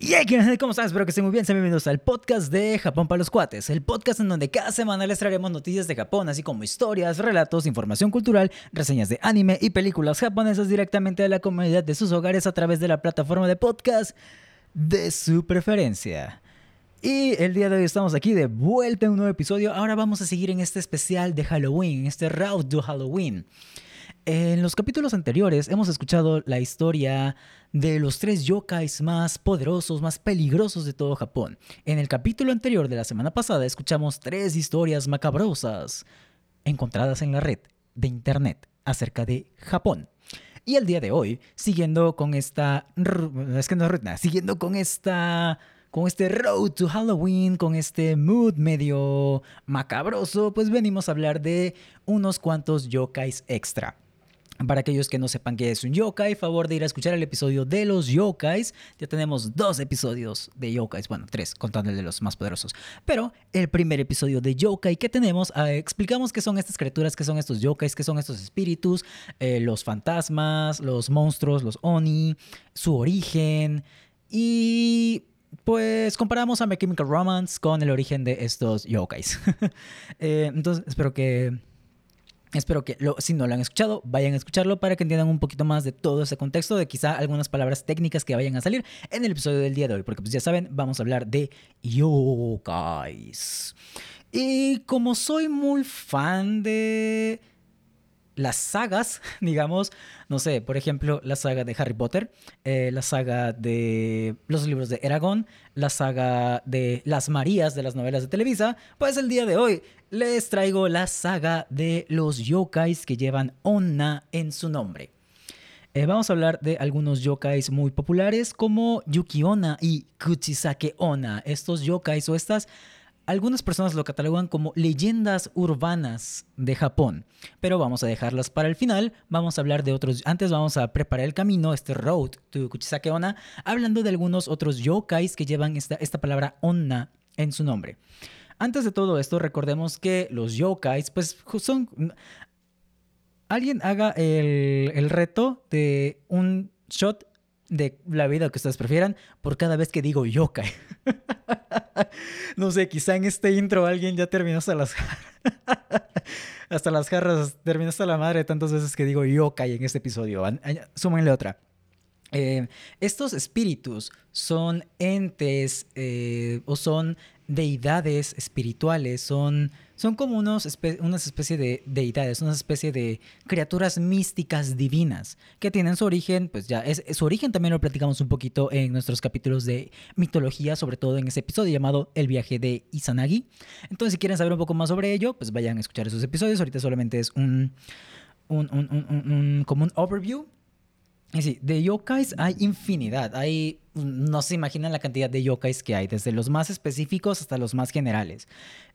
Y hey, ¿cómo están? Espero que estén muy bien. Sean bienvenidos al podcast de Japón para los Cuates, el podcast en donde cada semana les traeremos noticias de Japón, así como historias, relatos, información cultural, reseñas de anime y películas japonesas directamente a la comunidad de sus hogares a través de la plataforma de podcast de su preferencia. Y el día de hoy estamos aquí de vuelta en un nuevo episodio. Ahora vamos a seguir en este especial de Halloween, en este Route to Halloween. En los capítulos anteriores hemos escuchado la historia de los tres yokais más poderosos, más peligrosos de todo Japón. En el capítulo anterior de la semana pasada escuchamos tres historias macabrosas encontradas en la red de internet acerca de Japón. Y el día de hoy, siguiendo con esta... Es que no es siguiendo con esta con este road to Halloween, con este mood medio macabroso, pues venimos a hablar de unos cuantos yokais extra. Para aquellos que no sepan qué es un yokai, favor de ir a escuchar el episodio de los yokais. Ya tenemos dos episodios de yokais, bueno, tres, contando el de los más poderosos. Pero el primer episodio de yokai que tenemos, ah, explicamos qué son estas criaturas, qué son estos yokais, qué son estos espíritus, eh, los fantasmas, los monstruos, los oni, su origen. Y pues comparamos a My Chemical Romance con el origen de estos yokais. Eh, entonces, espero que Espero que si no lo han escuchado, vayan a escucharlo para que entiendan un poquito más de todo ese contexto, de quizá algunas palabras técnicas que vayan a salir en el episodio del día de hoy, porque pues ya saben, vamos a hablar de yokais. Y como soy muy fan de las sagas, digamos, no sé, por ejemplo, la saga de Harry Potter, eh, la saga de los libros de Eragon, la saga de las Marías de las novelas de Televisa, pues el día de hoy les traigo la saga de los yokais que llevan Onna en su nombre. Eh, vamos a hablar de algunos yokais muy populares como Yuki Onna y Kuchisake Onna. Estos yokais o estas algunas personas lo catalogan como leyendas urbanas de Japón, pero vamos a dejarlas para el final. Vamos a hablar de otros. Antes vamos a preparar el camino, este road to Kuchisake Onna, hablando de algunos otros yokais que llevan esta, esta palabra onna en su nombre. Antes de todo esto, recordemos que los yokais, pues son. Alguien haga el, el reto de un shot de la vida que ustedes prefieran por cada vez que digo yokai. no sé, quizá en este intro alguien ya terminó hasta las hasta las jarras, terminó hasta la madre tantas veces que digo yokai en este episodio. Súmenle otra. Eh, estos espíritus son entes eh, o son deidades espirituales, son, son como unos una especie de deidades, una especie de criaturas místicas divinas que tienen su origen, pues ya, es, su origen también lo platicamos un poquito en nuestros capítulos de mitología, sobre todo en ese episodio llamado El viaje de Izanagi. Entonces, si quieren saber un poco más sobre ello, pues vayan a escuchar esos episodios. Ahorita solamente es un, un, un, un como un overview y sí, de yokais hay infinidad. Hay, no se imaginan la cantidad de yokais que hay, desde los más específicos hasta los más generales.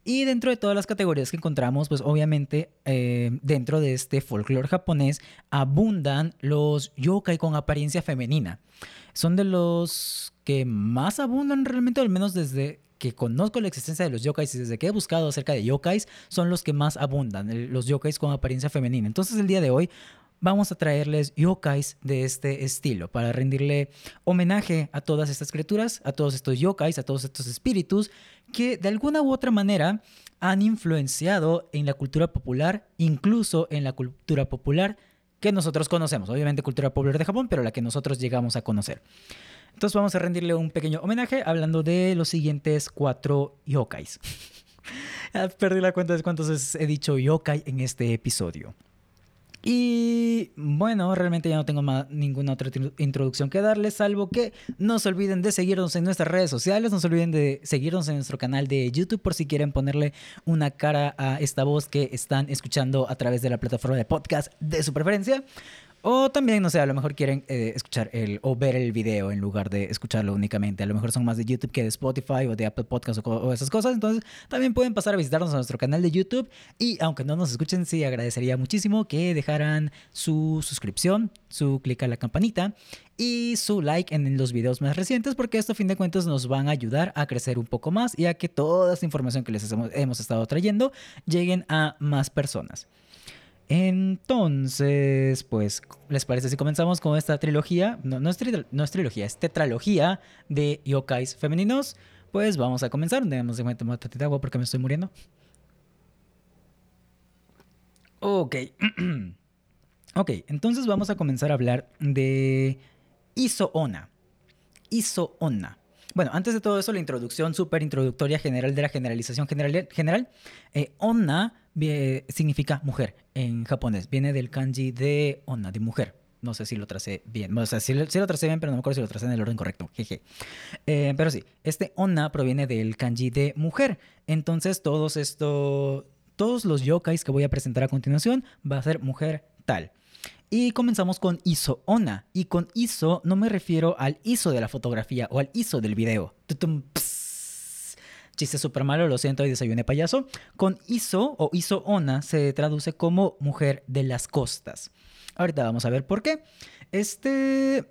Y dentro de todas las categorías que encontramos, pues obviamente eh, dentro de este folclore japonés abundan los yokai con apariencia femenina. Son de los que más abundan realmente, al menos desde que conozco la existencia de los yokais y desde que he buscado acerca de yokais, son los que más abundan, los yokais con apariencia femenina. Entonces el día de hoy vamos a traerles yokais de este estilo para rendirle homenaje a todas estas criaturas, a todos estos yokais, a todos estos espíritus que de alguna u otra manera han influenciado en la cultura popular, incluso en la cultura popular que nosotros conocemos. Obviamente cultura popular de Japón, pero la que nosotros llegamos a conocer. Entonces vamos a rendirle un pequeño homenaje hablando de los siguientes cuatro yokais. Perdí la cuenta de cuántas veces he dicho yokai en este episodio. Y bueno, realmente ya no tengo más, ninguna otra introducción que darles, salvo que no se olviden de seguirnos en nuestras redes sociales, no se olviden de seguirnos en nuestro canal de YouTube por si quieren ponerle una cara a esta voz que están escuchando a través de la plataforma de podcast de su preferencia. O también, no sé, a lo mejor quieren eh, escuchar el o ver el video en lugar de escucharlo únicamente. A lo mejor son más de YouTube que de Spotify o de Apple Podcasts o, esas cosas. Entonces, también pueden pasar a visitarnos a nuestro canal de YouTube. Y aunque no nos escuchen, sí agradecería muchísimo que dejaran su suscripción, su clic a la campanita y su like en los videos más recientes, porque esto a fin de cuentas nos van a ayudar a crecer un poco más y a que toda esta información que les hemos estado trayendo lleguen a más personas. Entonces, pues, ¿les parece si comenzamos con esta trilogía? No, es, trilogía, es tetralogía de yokais femeninos. Pues vamos a comenzar. Debemos de tomar de agua porque me estoy muriendo. Ok. ok, entonces vamos a comenzar a hablar de Iso-Ona. Iso-Ona. Bueno, antes de todo eso, la introducción súper introductoria general de la generalización general. general eh, significa mujer en japonés. Viene del kanji de onna, de mujer. No sé si lo tracé bien. O sea, sí, lo tracé bien, pero no me acuerdo si lo tracé en el orden correcto. Jeje. Eh, pero sí, este onna proviene del kanji de mujer. Entonces, todos estos, todos los yokais que voy a presentar a continuación va a ser mujer tal. Y comenzamos con ISO ONA. Y con ISO no me refiero al ISO de la fotografía o al ISO del video. Chiste súper malo, lo siento, y desayuné payaso. Con ISO o ISO ONA se traduce como mujer de las costas. Ahorita vamos a ver por qué. Este,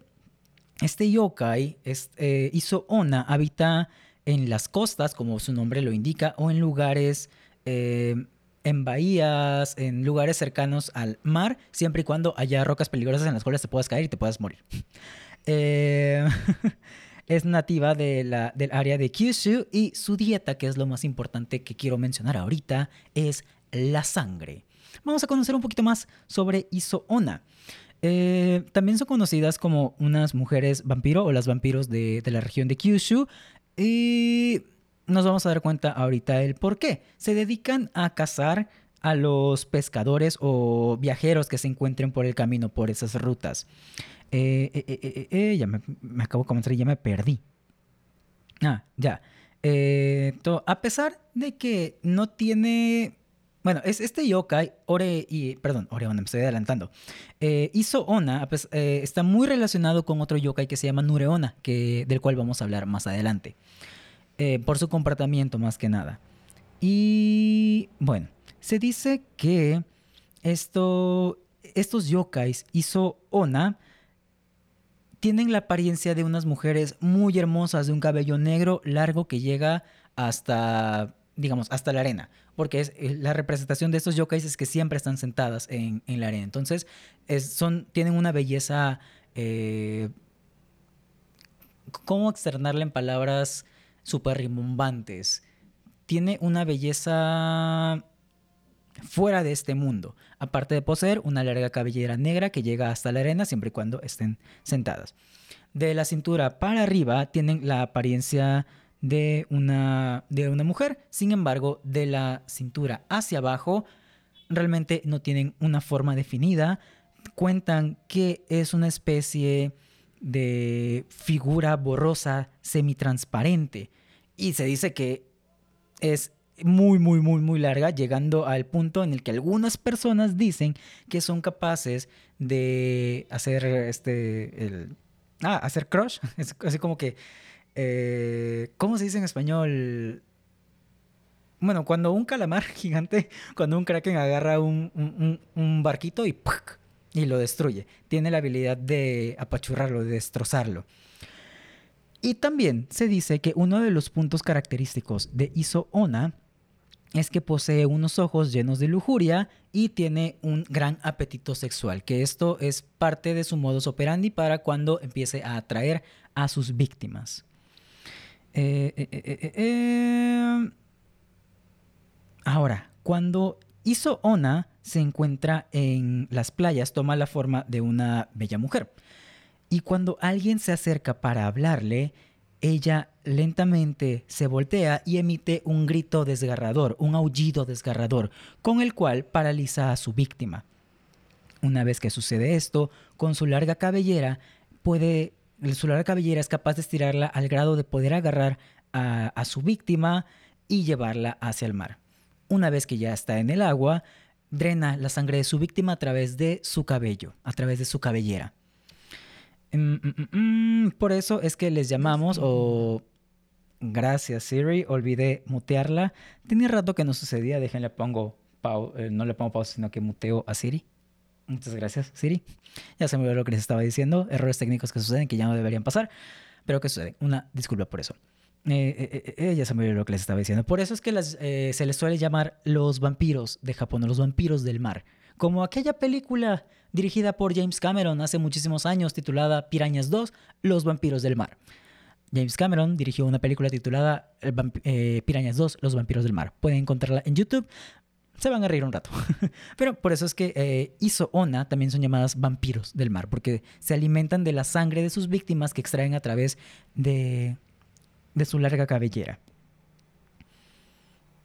este yokai, este, ISO ONA, habita en las costas, como su nombre lo indica, o en lugares eh, en bahías, en lugares cercanos al mar, siempre y cuando haya rocas peligrosas en las cuales te puedas caer y te puedas morir. Eh, es nativa del área de Kyushu y su dieta, que es lo más importante que quiero mencionar ahorita, es la sangre. Vamos a conocer un poquito más sobre Iso-Ona. Eh, también son conocidas como unas mujeres vampiro o las vampiros de, de la región de Kyushu. Y nos vamos a dar cuenta ahorita el por qué. Se dedican a cazar a los pescadores o viajeros que se encuentren por el camino, por esas rutas. Eh, eh, eh, ya me, acabo de comenzar y ya me perdí. Ah, ya. a pesar de que no tiene... Bueno, es este yokai, Ore y... Perdón, Oreona, me estoy adelantando. Iso Ona está muy relacionado con otro yokai que se llama Nureona, que, del cual vamos a hablar más adelante. Eh, por su comportamiento más que nada. Y bueno, se dice que esto, estos yokais hizo Ona tienen la apariencia de unas mujeres muy hermosas de un cabello negro largo que llega hasta, digamos, hasta la arena. Porque es, eh, la representación de estos yokais es que siempre están sentadas en, la arena. Entonces, son, tienen una belleza... Eh, ¿Cómo externarla en palabras super rimbombantes. Tiene una belleza fuera de este mundo, aparte de poseer una larga cabellera negra que llega hasta la arena siempre y cuando estén sentadas. De la cintura para arriba tienen la apariencia de una, de una mujer, sin embargo, de la cintura hacia abajo realmente no tienen una forma definida. Cuentan que es una especie de figura borrosa semitransparente y se dice que es muy, muy, muy, muy larga, llegando al punto en el que algunas personas dicen que son capaces de hacer este, el, ah, hacer crush, es así como que, eh, ¿cómo se dice en español? Bueno, cuando un calamar gigante, cuando un kraken agarra un, un barquito y y lo destruye. Tiene la habilidad de apachurrarlo, de destrozarlo. Y también se dice que uno de los puntos característicos de Iso Ona es que posee unos ojos llenos de lujuria y tiene un gran apetito sexual, que esto es parte de su modus operandi para cuando empiece a atraer a sus víctimas. Eh, eh, eh, Ahora, cuando Iso Ona se encuentra en las playas, toma la forma de una bella mujer. Y cuando alguien se acerca para hablarle, ella lentamente se voltea y emite un grito desgarrador, un aullido desgarrador, con el cual paraliza a su víctima. Una vez que sucede esto, con su larga cabellera, puede, su larga cabellera es capaz de estirarla al grado de poder agarrar a, a su víctima y llevarla hacia el mar. Una vez que ya está en el agua, drena la sangre de su víctima a través de su cabello, a través de su cabellera. Mm, mm, mm, por eso es que les llamamos o... Gracias Siri, olvidé mutearla. Tenía rato que no sucedía, déjenle pongo eh, no le pongo pausa, sino que muteo a Siri. Muchas gracias, Siri. Ya se me olvidó lo que les estaba diciendo. Errores técnicos que suceden que ya no deberían pasar, pero que suceden. Una disculpa por eso. Eh, eh, ya se me olvidó lo que les estaba diciendo. Por eso es que se les suele llamar los vampiros de Japón, los vampiros del mar como aquella película dirigida por James Cameron hace muchísimos años titulada Pirañas 2, Los vampiros del mar. James Cameron dirigió una película titulada eh, Pirañas 2, Los vampiros del mar. Pueden encontrarla en YouTube. Se van a reír un rato. Pero por eso es que eh, Iso Ona también son llamadas vampiros del mar, porque se alimentan de la sangre de sus víctimas que extraen a través de, de su larga cabellera.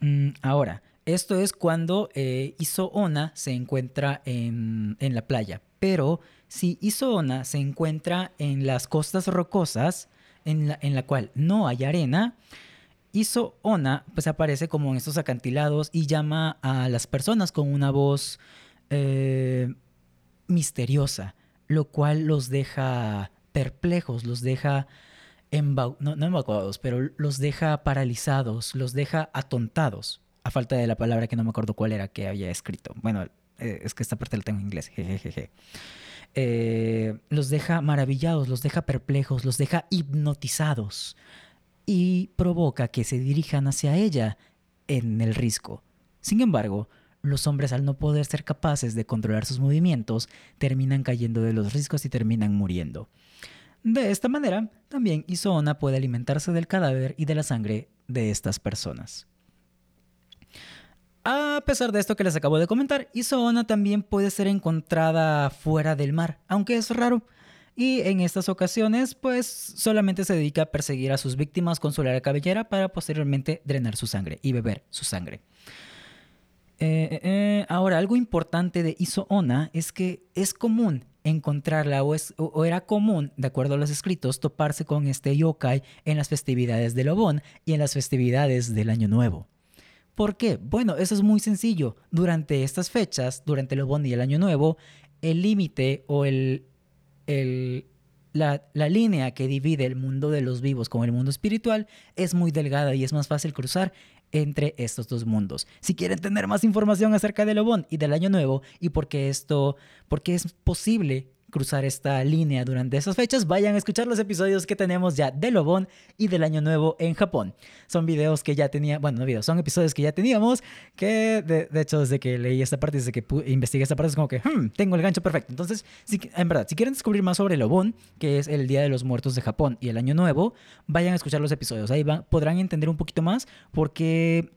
Mm, ahora, esto es cuando eh, Isoona se encuentra en, la playa. Pero si Isoona se encuentra en las costas rocosas, en la, en la cual no hay arena, Isoona pues aparece como en estos acantilados y llama a las personas con una voz eh, misteriosa, lo cual los deja perplejos, los deja no, no pero los deja paralizados, los deja atontados a falta de la palabra que no me acuerdo cuál era que había escrito. Bueno, eh, es que esta parte la tengo en inglés. Eh, los deja maravillados, los deja perplejos, los deja hipnotizados y provoca que se dirijan hacia ella en el risco. Sin embargo, los hombres al no poder ser capaces de controlar sus movimientos terminan cayendo de los riscos y terminan muriendo. De esta manera, también Isoona puede alimentarse del cadáver y de la sangre de estas personas. A pesar de esto que les acabo de comentar, Isoona también puede ser encontrada fuera del mar, aunque es raro. Y en estas ocasiones, pues solamente se dedica a perseguir a sus víctimas con su larga cabellera para posteriormente drenar su sangre y beber su sangre. Eh, eh, eh, ahora, algo importante de Isoona es que es común encontrarla o, o, era común, de acuerdo a los escritos, toparse con este yokai en las festividades de Lobón y en las festividades del Año Nuevo. ¿Por qué? Bueno, eso es muy sencillo. Durante estas fechas, durante el Obon y el Año Nuevo, el límite o el, la, línea que divide el mundo de los vivos con el mundo espiritual es muy delgada y es más fácil cruzar entre estos dos mundos. Si quieren tener más información acerca del Obon y del Año Nuevo y por qué esto, por qué es posible cruzar esta línea durante esas fechas, vayan a escuchar los episodios que tenemos ya de Lobón y del Año Nuevo en Japón. Son videos que ya tenía, bueno, no videos, son episodios que ya teníamos, que de, hecho desde que leí esta parte, desde que investigué esta parte, es como que, hmm, tengo el gancho perfecto. Entonces, si, en verdad, si quieren descubrir más sobre Lobón, que es el Día de los Muertos de Japón y el Año Nuevo, vayan a escuchar los episodios. Ahí podrán entender un poquito más porque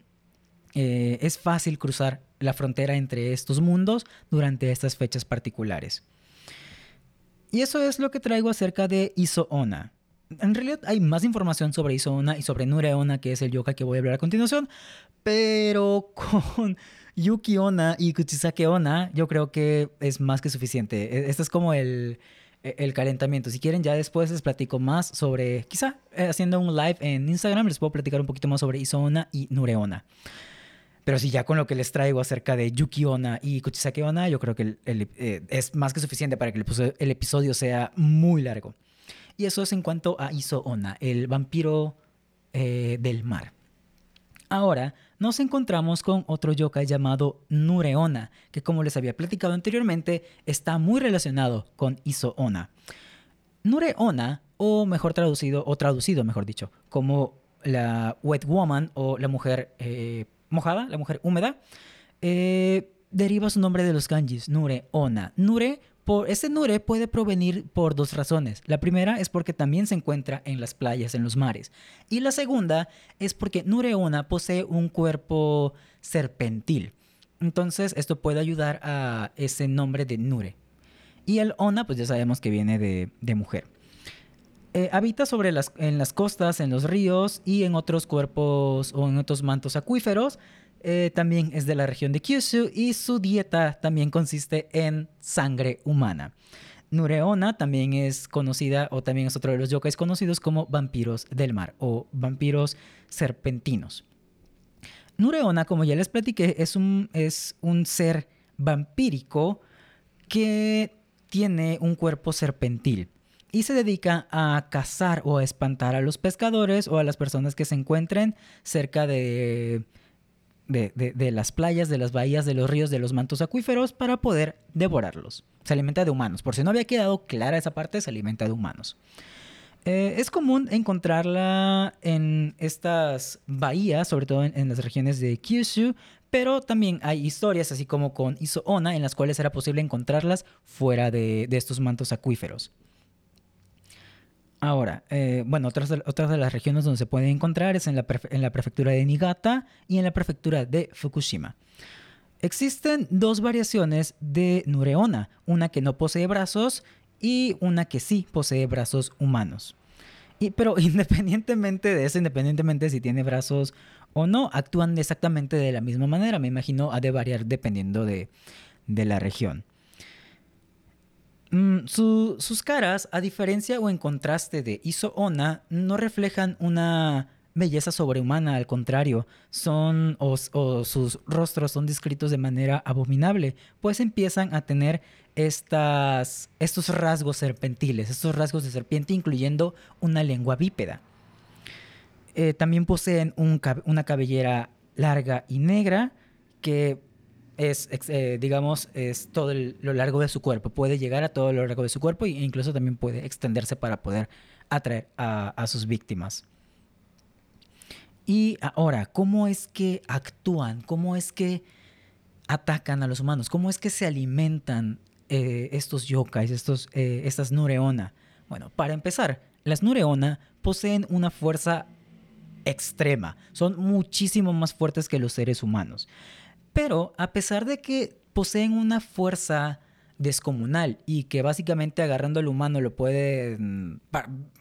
eh, es fácil cruzar la frontera entre estos mundos durante estas fechas particulares. Y eso es lo que traigo acerca de Isoona. En realidad hay más información sobre Isoona y sobre Nureona, que es el yoga que voy a hablar a continuación, pero con Yuki Ona y Kuchisake Ona yo creo que es más que suficiente. E, este es como el, el calentamiento. Si quieren, ya después les platico más sobre, quizá eh, haciendo un live en Instagram, les puedo platicar un poquito más sobre Isoona y Nureona. Pero si ya con lo que les traigo acerca de Yuki Onna y Kuchisake Onna, yo creo que eh, es más que suficiente para que el, episodio sea muy largo. Y eso es en cuanto a Iso Onna, el vampiro eh, del mar. Ahora nos encontramos con otro yokai llamado Nureona, que como les había platicado anteriormente, está muy relacionado con Iso Onna. Nureona, o mejor traducido, o traducido mejor dicho, como la Wet Woman o la mujer eh, mojada, la mujer húmeda, eh, deriva su nombre de los kanjis, Nure, Ona. Nure, por, este Nure puede provenir por dos razones. La primera es porque también se encuentra en las playas, en los mares. Y la segunda es porque Nure Ona posee un cuerpo serpentil. Entonces esto puede ayudar a ese nombre de Nure. Y el Ona, pues ya sabemos que viene de, de mujer. Eh, habita sobre las, en las costas, en los ríos y en otros cuerpos o en otros mantos acuíferos. Eh, también es de la región de Kyushu y su dieta también consiste en sangre humana. Nureona también es conocida, o también es otro de los yokais conocidos como vampiros del mar o vampiros serpentinos. Nureona, como ya les platiqué, es un, es un ser vampírico que tiene un cuerpo serpentil y se dedica a cazar o a espantar a los pescadores o a las personas que se encuentren cerca de, de, las playas, de las bahías, de los ríos, de los mantos acuíferos para poder devorarlos. Se alimenta de humanos. Por si no había quedado clara esa parte, se alimenta de humanos. Eh, es común encontrarla en estas bahías, sobre todo en, las regiones de Kyushu, pero también hay historias, así como con Isoona, en las cuales era posible encontrarlas fuera de, estos mantos acuíferos. Ahora, eh, bueno, otras de, de, las regiones donde se puede encontrar es en la, prefectura de Niigata y en la prefectura de Fukushima. Existen dos variaciones de Nureona, una que no posee brazos y una que sí posee brazos humanos. Y, pero independientemente de eso, independientemente de si tiene brazos o no, actúan exactamente de la misma manera. Me imagino ha de variar dependiendo de, la región. Mm, sus caras, a diferencia o en contraste de Iso Ona, no reflejan una belleza sobrehumana, al contrario, son o, sus rostros son descritos de manera abominable, pues empiezan a tener estas, estos rasgos serpentiles, estos rasgos de serpiente, incluyendo una lengua bípeda. Eh, también poseen una cabellera larga y negra que es, eh, digamos, es todo lo largo de su cuerpo. Puede llegar a todo lo largo de su cuerpo e incluso también puede extenderse para poder atraer a sus víctimas. Y ahora, ¿cómo es que actúan? ¿Cómo es que atacan a los humanos? ¿Cómo es que se alimentan eh, estos yokais, estos, eh, estas Nureona? Bueno, para empezar, las Nureona poseen una fuerza extrema. Son muchísimo más fuertes que los seres humanos. Pero a pesar de que poseen una fuerza descomunal y que básicamente agarrando al humano lo puede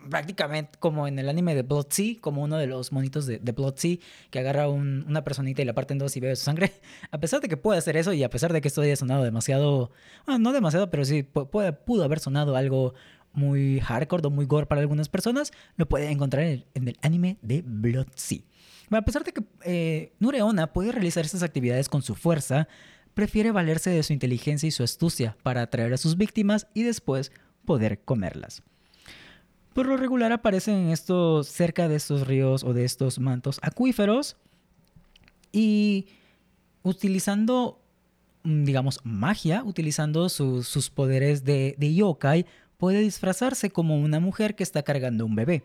prácticamente como en el anime de Blood Sea, como uno de los monitos de, Sea que agarra una personita y la parte en dos y bebe su sangre. A pesar de que puede hacer eso y a pesar de que esto haya sonado demasiado, bueno, no demasiado, pero sí pudo haber sonado algo muy hardcore o muy gore para algunas personas, lo puede encontrar en el, anime de Blood Sea. A pesar de que eh, Nureona puede realizar estas actividades con su fuerza, prefiere valerse de su inteligencia y su astucia para atraer a sus víctimas y después poder comerlas. Por lo regular aparecen en estos, cerca de estos ríos o de estos mantos acuíferos y utilizando, mm, digamos, magia, utilizando sus poderes de, yokai, puede disfrazarse como una mujer que está cargando un bebé.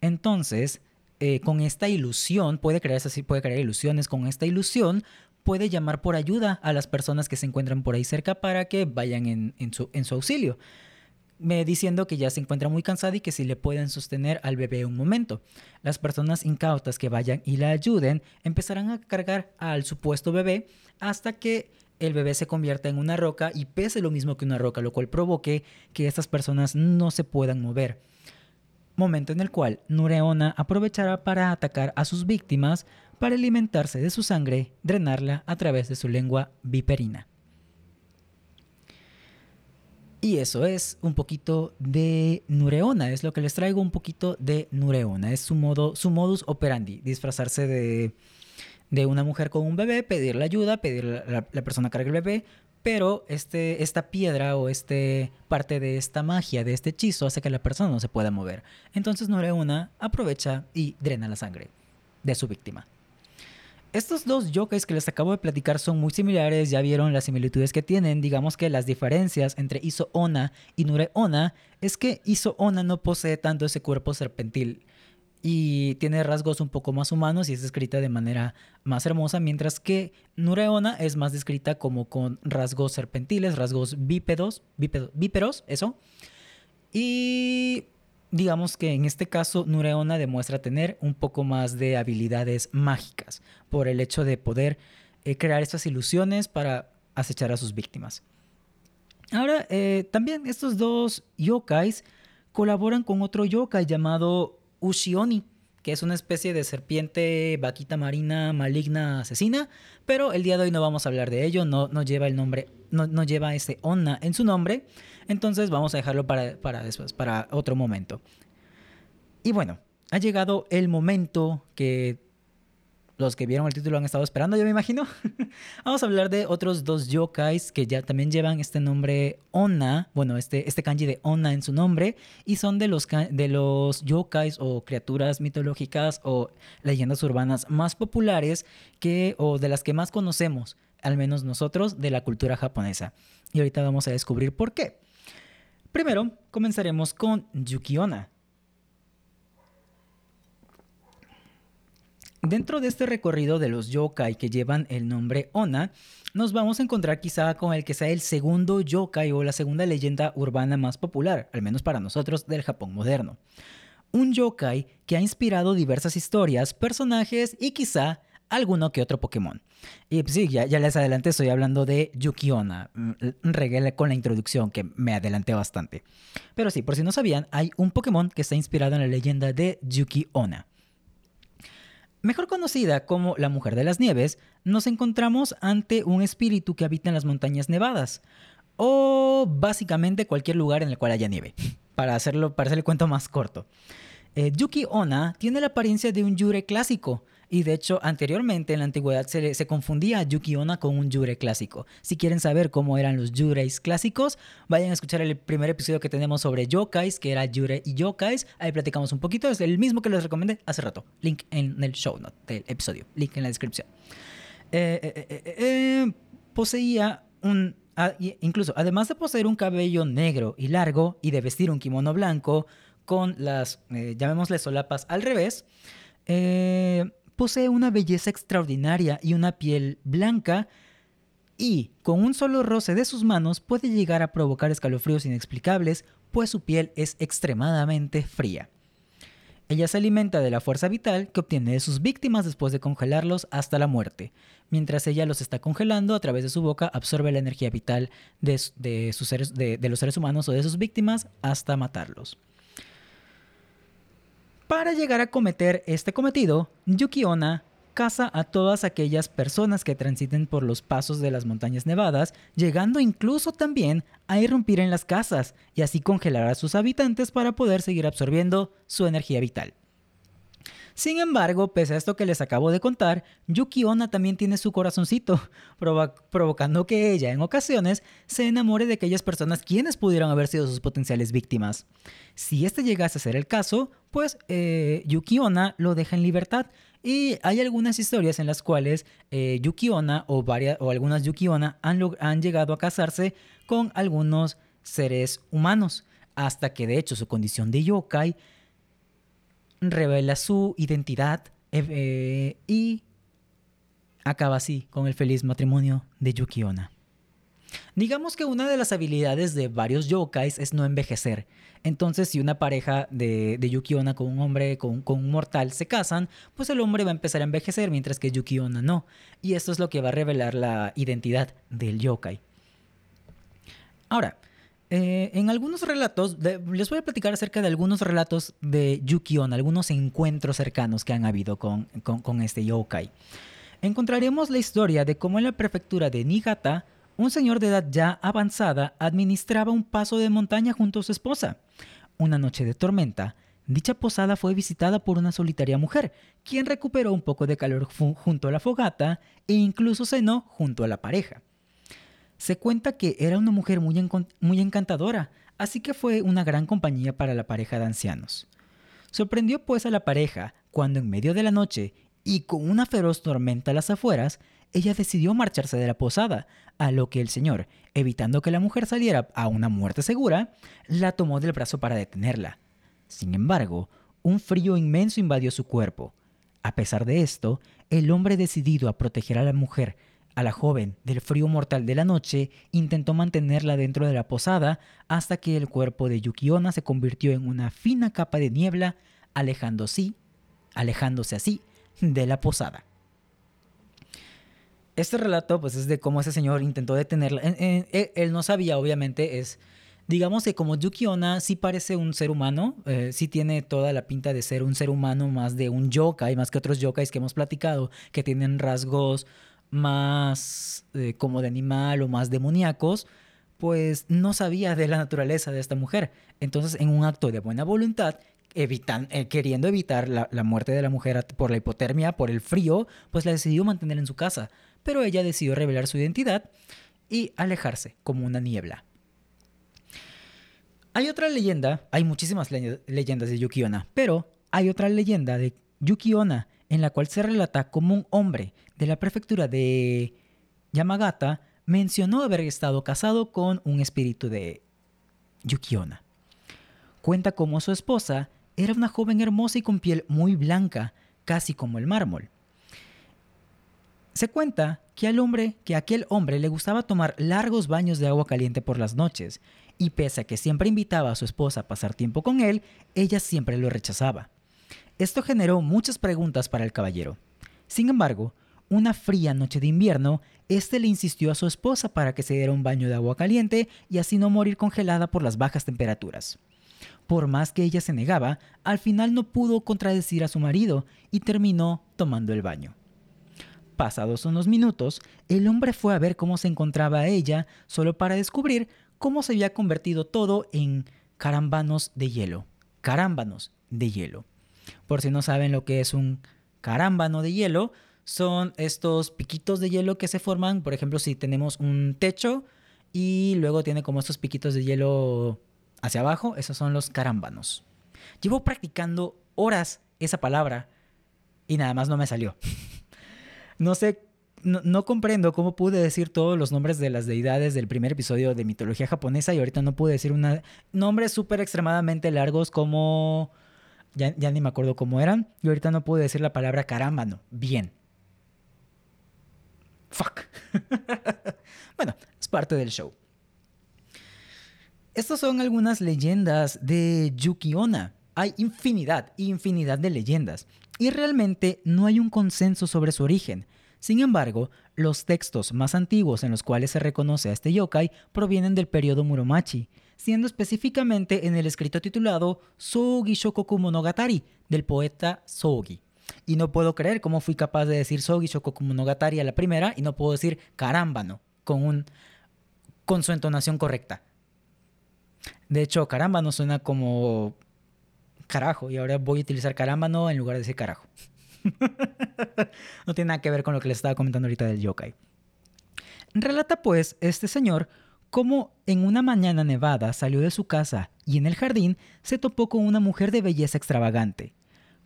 Entonces, eh, con esta ilusión, puede crear, puede crear ilusiones, con esta ilusión puede llamar por ayuda a las personas que se encuentran por ahí cerca para que vayan en, su, en su, auxilio. Me diciendo que ya se encuentra muy cansada y que si le pueden sostener al bebé un momento. Las personas incautas que vayan y la ayuden empezarán a cargar al supuesto bebé hasta que el bebé se convierta en una roca y pese lo mismo que una roca, lo cual provoque que estas personas no se puedan mover. Momento en el cual Nureona aprovechará para atacar a sus víctimas para alimentarse de su sangre, drenarla a través de su lengua viperina. Y eso es un poquito de Nureona, es lo que les traigo un poquito de Nureona, es su, modo, su modus operandi, disfrazarse de, de una mujer con un bebé, pedirle ayuda, pedir la, la persona cargue el bebé, pero este, esta piedra o este parte de esta magia, de este hechizo, hace que la persona no se pueda mover. Entonces Nureona aprovecha y drena la sangre de su víctima. Estos dos yokais que les acabo de platicar son muy similares, ya vieron las similitudes que tienen. Digamos que las diferencias entre Iso Ona y Nure Ona es que Iso Ona no posee tanto ese cuerpo serpentil y tiene rasgos un poco más humanos y es descrita de manera más hermosa, mientras que Nureona es más descrita como con rasgos serpentiles, rasgos bípedos, bípedos, bíperos, eso. Y digamos que en este caso Nureona demuestra tener un poco más de habilidades mágicas por el hecho de poder eh, crear estas ilusiones para acechar a sus víctimas. Ahora, eh, también estos dos yokais colaboran con otro yokai llamado Ushioni, que es una especie de serpiente vaquita marina maligna asesina, pero el día de hoy no vamos a hablar de ello, no, no lleva el nombre, no, lleva ese onna en su nombre, entonces vamos a dejarlo para, para después, para otro momento. Y bueno, ha llegado el momento que los que vieron el título han estado esperando, yo me imagino. Vamos a hablar de otros dos yokais que ya también llevan este nombre Onna, bueno, este, este kanji de Onna en su nombre, y son de los, de los yokais o criaturas mitológicas o leyendas urbanas más populares que, o de las que más conocemos, al menos nosotros, de la cultura japonesa. Y ahorita vamos a descubrir por qué. Primero, comenzaremos con Yukiona Dentro de este recorrido de los yokai que llevan el nombre Ona, nos vamos a encontrar quizá con el que sea el segundo yokai o la segunda leyenda urbana más popular, al menos para nosotros, del Japón moderno. Un yokai que ha inspirado diversas historias, personajes y quizá alguno que otro Pokémon. Y pues sí, ya, les adelanté, estoy hablando de Yuki-Ona. Mm, Regué con la introducción que me adelanté bastante. Pero sí, por si no sabían, hay un Pokémon que está inspirado en la leyenda de Yuki-Ona. Mejor conocida como la Mujer de las Nieves, nos encontramos ante un espíritu que habita en las montañas nevadas, o básicamente cualquier lugar en el cual haya nieve, para hacerlo para hacer el cuento más corto. Eh, Yuki Onna tiene la apariencia de un yure clásico, y de hecho, anteriormente en la antigüedad se, confundía a Yuki-Onna con un Yure clásico. Si quieren saber cómo eran los Yureis clásicos, vayan a escuchar el primer episodio que tenemos sobre Yokais, que era Yure y Yokais. Ahí platicamos un poquito. Es el mismo que les recomendé hace rato. Link en el show note del episodio. Link en la descripción. Eh, eh, eh, poseía un incluso, además de poseer un cabello negro y largo y de vestir un kimono blanco con las, llamémosle solapas al revés, eh, posee una belleza extraordinaria y una piel blanca y con un solo roce de sus manos puede llegar a provocar escalofríos inexplicables, pues su piel es extremadamente fría. Ella se alimenta de la fuerza vital que obtiene de sus víctimas después de congelarlos hasta la muerte. Mientras ella los está congelando, a través de su boca absorbe la energía vital de, los seres humanos o de sus víctimas hasta matarlos. Para llegar a cometer este cometido, Yuki-Onna caza a todas aquellas personas que transiten por los pasos de las montañas nevadas, llegando incluso también a irrumpir en las casas y así congelar a sus habitantes para poder seguir absorbiendo su energía vital. Sin embargo, pese a esto que les acabo de contar, Yuki Onna también tiene su corazoncito, provocando que ella en ocasiones se enamore de aquellas personas quienes pudieran haber sido sus potenciales víctimas. Si este llegase a ser el caso, pues eh, Yuki lo deja en libertad. Y hay algunas historias en las cuales eh, Yuki o, varias, o algunas Yuki Onna han, han llegado a casarse con algunos seres humanos, hasta que de hecho su condición de yokai revela su identidad eh, eh, y acaba así con el feliz matrimonio de Yuki-Onna. Digamos que una de las habilidades de varios yokais es no envejecer. Entonces, si una pareja de, Yuki-Onna con un hombre, con, con, un mortal, se casan, pues el hombre va a empezar a envejecer, mientras que Yuki-Onna no. Y esto es lo que va a revelar la identidad del yokai. Ahora, eh, en algunos relatos, les voy a platicar acerca de algunos relatos de Yukion, algunos encuentros cercanos que han habido con, con, este yokai. Encontraremos la historia de cómo en la prefectura de Niigata, un señor de edad ya avanzada administraba un paso de montaña junto a su esposa. Una noche de tormenta, dicha posada fue visitada por una solitaria mujer, quien recuperó un poco de calor junto a la fogata e incluso cenó junto a la pareja. Se cuenta que era una mujer muy, muy encantadora, así que fue una gran compañía para la pareja de ancianos. Sorprendió pues a la pareja cuando en medio de la noche y con una feroz tormenta a las afueras, ella decidió marcharse de la posada, a lo que el señor, evitando que la mujer saliera a una muerte segura, la tomó del brazo para detenerla. Sin embargo, un frío inmenso invadió su cuerpo. A pesar de esto, el hombre decidido a proteger a la mujer a la joven del frío mortal de la noche, intentó mantenerla dentro de la posada hasta que el cuerpo de Yukiona se convirtió en una fina capa de niebla, alejándose, alejándose así de la posada. Este relato pues es de cómo ese señor intentó detenerla. Él no sabía, obviamente, es... Digamos que como Yukiona sí parece un ser humano, eh, sí tiene toda la pinta de ser un ser humano más de un yokai, más que otros yokais que hemos platicado, que tienen rasgos más eh, como de animal o más demoníacos, pues no sabía de la naturaleza de esta mujer. Entonces, en un acto de buena voluntad, eh, queriendo evitar la, muerte de la mujer por la hipotermia, por el frío, pues la decidió mantener en su casa. Pero ella decidió revelar su identidad y alejarse como una niebla. Hay otra leyenda, hay muchísimas leyendas de Yukiona, pero hay otra leyenda de Yukiona en la cual se relata como un hombre de la prefectura de Yamagata mencionó haber estado casado con un espíritu de Yukiona. Cuenta cómo su esposa era una joven hermosa y con piel muy blanca, casi como el mármol. Se cuenta que al hombre, que aquel hombre le gustaba tomar largos baños de agua caliente por las noches, y pese a que siempre invitaba a su esposa a pasar tiempo con él, ella siempre lo rechazaba. Esto generó muchas preguntas para el caballero. Sin embargo, una fría noche de invierno, este le insistió a su esposa para que se diera un baño de agua caliente y así no morir congelada por las bajas temperaturas. Por más que ella se negaba, al final no pudo contradecir a su marido y terminó tomando el baño. Pasados unos minutos, el hombre fue a ver cómo se encontraba ella, solo para descubrir cómo se había convertido todo en carambanos de hielo. Carámbanos de hielo. Por si no saben lo que es un carámbano de hielo, son estos piquitos de hielo que se forman, por ejemplo, si tenemos un techo y luego tiene como estos piquitos de hielo hacia abajo, esos son los carámbanos. Llevo practicando horas esa palabra y nada más no me salió. no sé, no, comprendo cómo pude decir todos los nombres de las deidades del primer episodio de mitología japonesa y ahorita no pude decir una, nombres súper extremadamente largos como... Ya, ni me acuerdo cómo eran. Y ahorita no pude decir la palabra carámbano. Bien. Fuck. bueno, es parte del show. Estas son algunas leyendas de Yuki Onna. Hay infinidad, infinidad de leyendas. Y realmente no hay un consenso sobre su origen. Sin embargo, los textos más antiguos en los cuales se reconoce a este yokai provienen del periodo Muromachi, siendo específicamente en el escrito titulado Sogi Shokoku Monogatari del poeta Sogi. Y no puedo creer cómo fui capaz de decir Sogi Shokoku Monogatari a la primera y no puedo decir carámbano con, un, con su entonación correcta. De hecho, carámbano suena como carajo y ahora voy a utilizar carámbano en lugar de decir carajo. no tiene nada que ver con lo que les estaba comentando ahorita del yokai. Relata pues este señor cómo en una mañana nevada salió de su casa y en el jardín se topó con una mujer de belleza extravagante.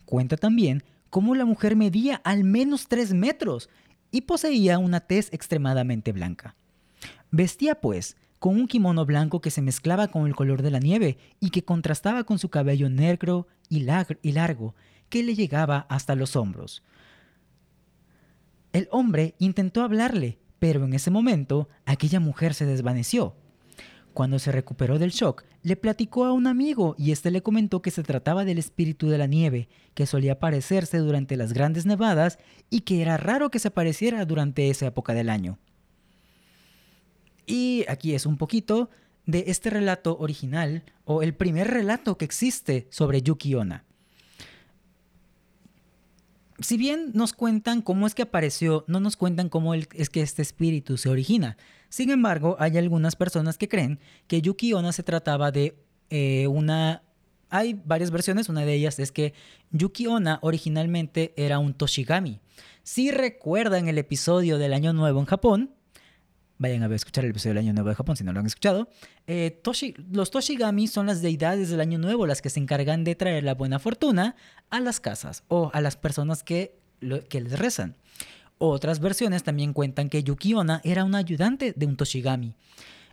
Cuenta también cómo la mujer medía al menos 3 metros y poseía una tez extremadamente blanca. Vestía pues con un kimono blanco que se mezclaba con el color de la nieve y que contrastaba con su cabello negro y, largo que le llegaba hasta los hombros. El hombre intentó hablarle, pero en ese momento aquella mujer se desvaneció. Cuando se recuperó del shock, le platicó a un amigo y éste le comentó que se trataba del espíritu de la nieve, que solía aparecerse durante las grandes nevadas y que era raro que se apareciera durante esa época del año. Y aquí es un poquito de este relato original o el primer relato que existe sobre Yuki Onna. Si bien nos cuentan cómo es que apareció, no nos cuentan cómo es que este espíritu se origina. Sin embargo, hay algunas personas que creen que Yuki Onna se trataba de eh, una... Hay varias versiones, una de ellas es que Yuki Onna originalmente era un Toshigami. Si recuerdan el episodio del Año Nuevo en Japón, Vayan a ver, escuchar el episodio del Año Nuevo de Japón si no lo han escuchado. Eh, los Toshigami son las deidades del Año Nuevo, las que se encargan de traer la buena fortuna a las casas o a las personas que, que les rezan. Otras versiones también cuentan que Yukiona era un ayudante de un Toshigami.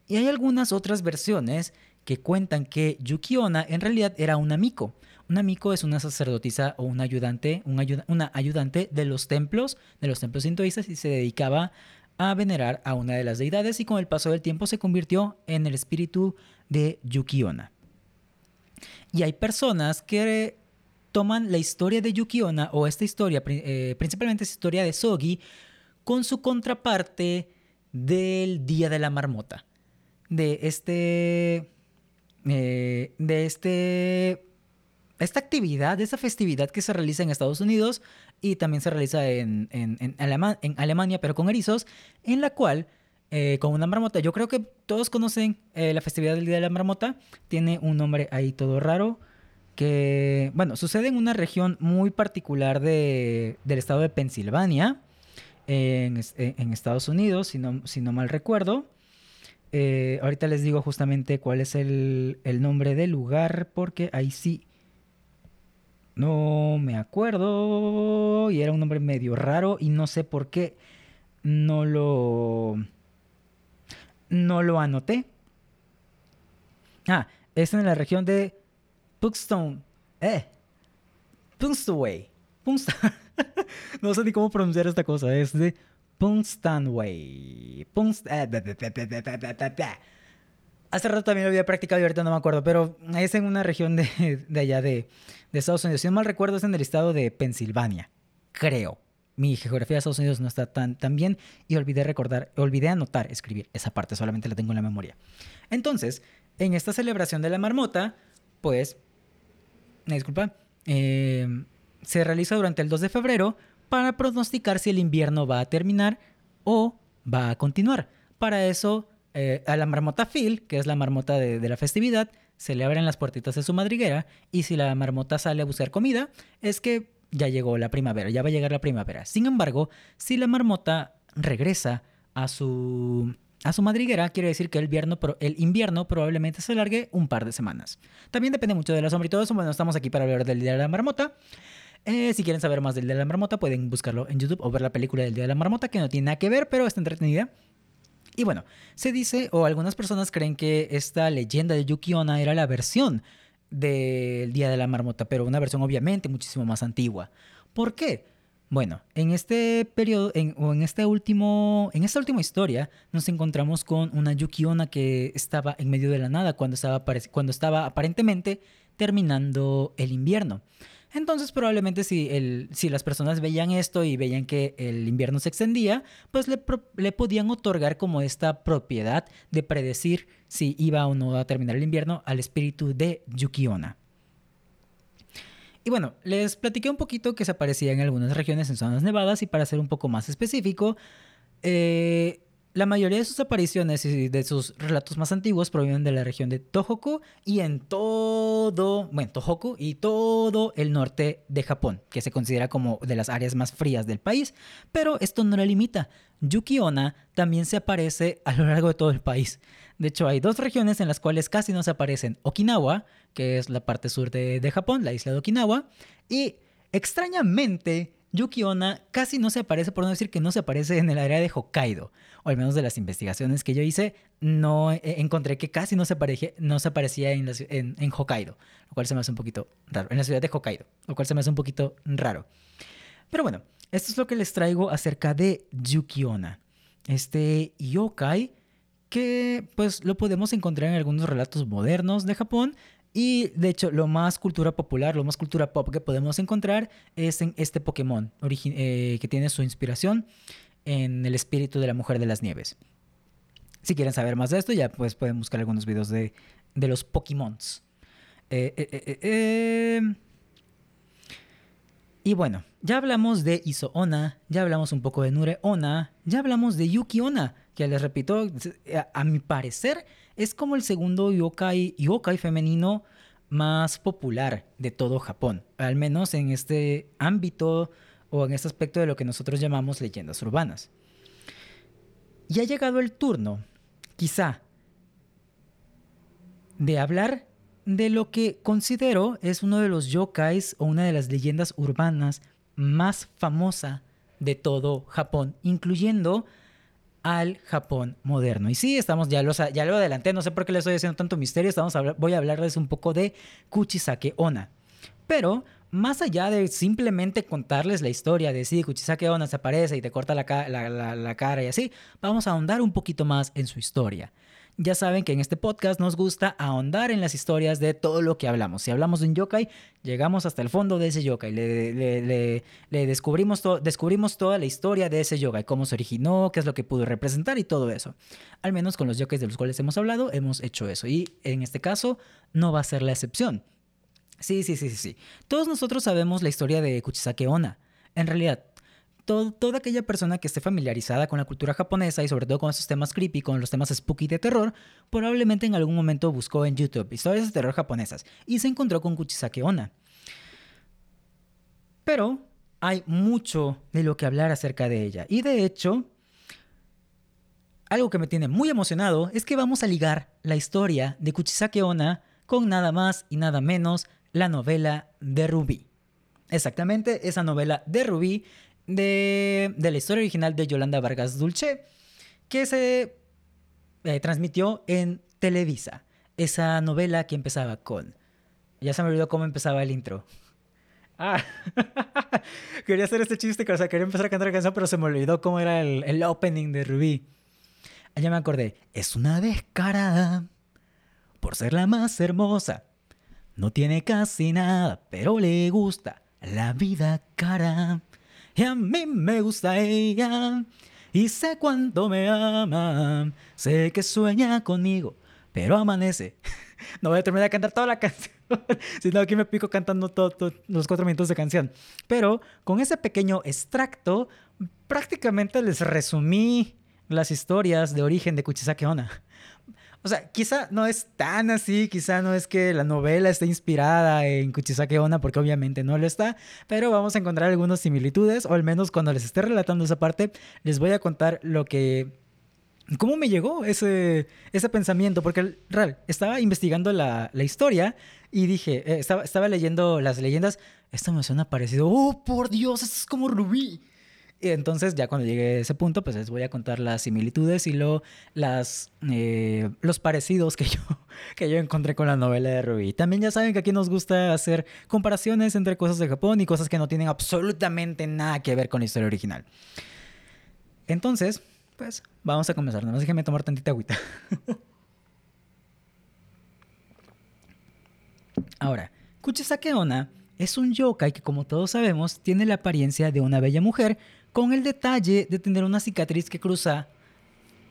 Y hay algunas otras versiones que cuentan que Yukiona en realidad era un amico. Un amico es una sacerdotisa o un ayudante, una ayudante de los templos, de los templos hinduistas y se dedicaba a venerar a una de las deidades y con el paso del tiempo se convirtió en el espíritu de Yukiona. Y hay personas que toman la historia de Yukiona o esta historia, eh, principalmente esta historia de Sogi, con su contraparte del Día de la Marmota. De este. Eh, de este. Esta actividad, de esa festividad que se realiza en Estados Unidos y también se realiza en, en, en, Alemania, pero con erizos, en la cual, eh, con una marmota, yo creo que todos conocen eh, la festividad del Día de la Marmota, tiene un nombre ahí todo raro, que, bueno, sucede en una región muy particular de, del estado de Pensilvania, en, en Estados Unidos, si no, si no mal recuerdo. Eh, ahorita les digo justamente cuál es el, el nombre del lugar, porque ahí sí no me acuerdo. Y era un nombre medio raro y no sé por qué no lo... No lo anoté. Ah, es en la región de Puxton. Eh. Puxtoway. no sé ni cómo pronunciar esta cosa. Es de Punstanway. Punst... Hace rato también lo había practicado y ahorita no me acuerdo, pero es en una región de, de allá de, de, Estados Unidos. Si no mal recuerdo, es en el estado de Pensilvania. Creo. Mi geografía de Estados Unidos no está tan, tan bien y olvidé recordar, olvidé anotar, escribir esa parte, solamente la tengo en la memoria. Entonces, en esta celebración de la marmota, pues, disculpa, eh, se realiza durante el 2 de febrero para pronosticar si el invierno va a terminar o va a continuar. Para eso eh, a la marmota Phil, que es la marmota de, la festividad, se le abren las puertitas de su madriguera y si la marmota sale a buscar comida, es que ya llegó la primavera, ya va a llegar la primavera. Sin embargo, si la marmota regresa a su, a su madriguera, quiere decir que el invierno, el invierno probablemente se alargue un par de semanas. También depende mucho de la sombra y todo eso. Bueno, estamos aquí para hablar del Día de la Marmota. Eh, si quieren saber más del Día de la Marmota, pueden buscarlo en YouTube o ver la película del Día de la Marmota, que no tiene nada que ver, pero está entretenida. Y bueno, se dice, o algunas personas creen que esta leyenda de Yuki Onna era la versión del Día de la Marmota, pero una versión obviamente muchísimo más antigua. ¿Por qué? Bueno, en este periodo, o en, este último, en esta última historia, nos encontramos con una Yuki Onna que estaba en medio de la nada cuando estaba, cuando estaba aparentemente terminando el invierno. Entonces probablemente si, las personas veían esto y veían que el invierno se extendía, pues le, le podían otorgar como esta propiedad de predecir si iba o no a terminar el invierno al espíritu de Yukiona. Y bueno, les platiqué un poquito que se aparecía en algunas regiones en zonas nevadas y para ser un poco más específico, eh, la mayoría de sus apariciones y de sus relatos más antiguos provienen de la región de Tohoku y en todo, bueno, Tohoku y todo el norte de Japón, que se considera como de las áreas más frías del país, pero esto no la limita. Yuki-onna también se aparece a lo largo de todo el país. De hecho, hay dos regiones en las cuales casi no se aparecen. Okinawa, que es la parte sur de, de Japón, la isla de Okinawa, y extrañamente Yuki Onna casi no se aparece, por no decir que no se aparece en el área de Hokkaido, o al menos de las investigaciones que yo hice, no eh, encontré que casi no se, no se aparecía en, en, Hokkaido, lo cual se me hace un poquito raro, en la ciudad de Hokkaido, lo cual se me hace un poquito raro. Pero bueno, esto es lo que les traigo acerca de Yuki Onna, este yokai que pues lo podemos encontrar en algunos relatos modernos de Japón y de hecho, lo más cultura popular, lo más cultura pop que podemos encontrar es en este Pokémon, eh, que tiene su inspiración en el espíritu de la mujer de las nieves. Si quieren saber más de esto, ya pues pueden buscar algunos videos de, de los Pokémons. Eh, eh, y bueno, ya hablamos de Iso Ona, ya hablamos un poco de Nure Ona, ya hablamos de Yuki Ona, que les repito, a mi parecer es como el segundo yokai, yokai femenino más popular de todo Japón, al menos en este ámbito o en este aspecto de lo que nosotros llamamos leyendas urbanas. Y ha llegado el turno, quizá, de hablar de lo que considero es uno de los yokais o una de las leyendas urbanas más famosa de todo Japón, incluyendo al Japón moderno. Y sí, estamos, ya, ya lo adelanté, no sé por qué le estoy haciendo tanto misterio, estamos voy a hablarles un poco de Kuchisake Ona. Pero más allá de simplemente contarles la historia de si Kuchisake Ona se aparece y te corta la, la cara y así, vamos a ahondar un poquito más en su historia. Ya saben que en este podcast nos gusta ahondar en las historias de todo lo que hablamos. Si hablamos de un yokai, llegamos hasta el fondo de ese yokai. Le, descubrimos, descubrimos toda la historia de ese yokai, cómo se originó, qué es lo que pudo representar y todo eso. Al menos con los yokais de los cuales hemos hablado, hemos hecho eso. Y en este caso, no va a ser la excepción. Sí, sí, sí, sí, sí. Todos nosotros sabemos la historia de Kuchisake Onna. En realidad, toda aquella persona que esté familiarizada con la cultura japonesa y sobre todo con esos temas creepy, con los temas spooky de terror, probablemente en algún momento buscó en YouTube historias de terror japonesas y se encontró con Kuchisake Onna. Pero hay mucho de lo que hablar acerca de ella. Y de hecho, algo que me tiene muy emocionado es que vamos a ligar la historia de Kuchisake Onna con nada más y nada menos la novela de Ruby. Exactamente, esa novela de Ruby de, la historia original de Yolanda Vargas Dulce, que se eh, transmitió en Televisa. Esa novela que empezaba con... Ya se me olvidó cómo empezaba el intro. Ah, quería hacer este chiste, o sea, quería empezar a cantar la canción, pero se me olvidó cómo era el, el opening de Ruby. Allá me acordé, es una descarada por ser la más hermosa. No tiene casi nada, pero le gusta la vida cara. Y a mí me gusta ella. Y sé cuánto me ama. Sé que sueña conmigo, pero amanece. No voy a terminar de cantar toda la canción. sino aquí me pico cantando todos los cuatro minutos de canción. Pero con ese pequeño extracto, prácticamente les resumí las historias de origen de Kuchisake Onna. O sea, quizá no es tan así, quizá no es que la novela esté inspirada en Kuchisake Onna, porque obviamente no lo está, pero vamos a encontrar algunas similitudes, o al menos cuando les esté relatando esa parte, les voy a contar lo que ¿Cómo me llegó ese, ese pensamiento? Porque real, estaba investigando la, la historia y dije, eh, estaba, estaba, leyendo las leyendas, esto me suena parecido, oh, por Dios, esto es como Rubí. Y entonces ya cuando llegue a ese punto, pues les voy a contar las similitudes y lo, las, eh, los parecidos que yo, que yo encontré con la novela de Rubí. También ya saben que aquí nos gusta hacer comparaciones entre cosas de Japón y cosas que no tienen absolutamente nada que ver con la historia original. Entonces, pues vamos a comenzar. Nada más déjeme tomar tantita agüita. Ahora, Kuchisake Onna es un yokai que, como todos sabemos, tiene la apariencia de una bella mujer, con el detalle de tener una cicatriz que cruza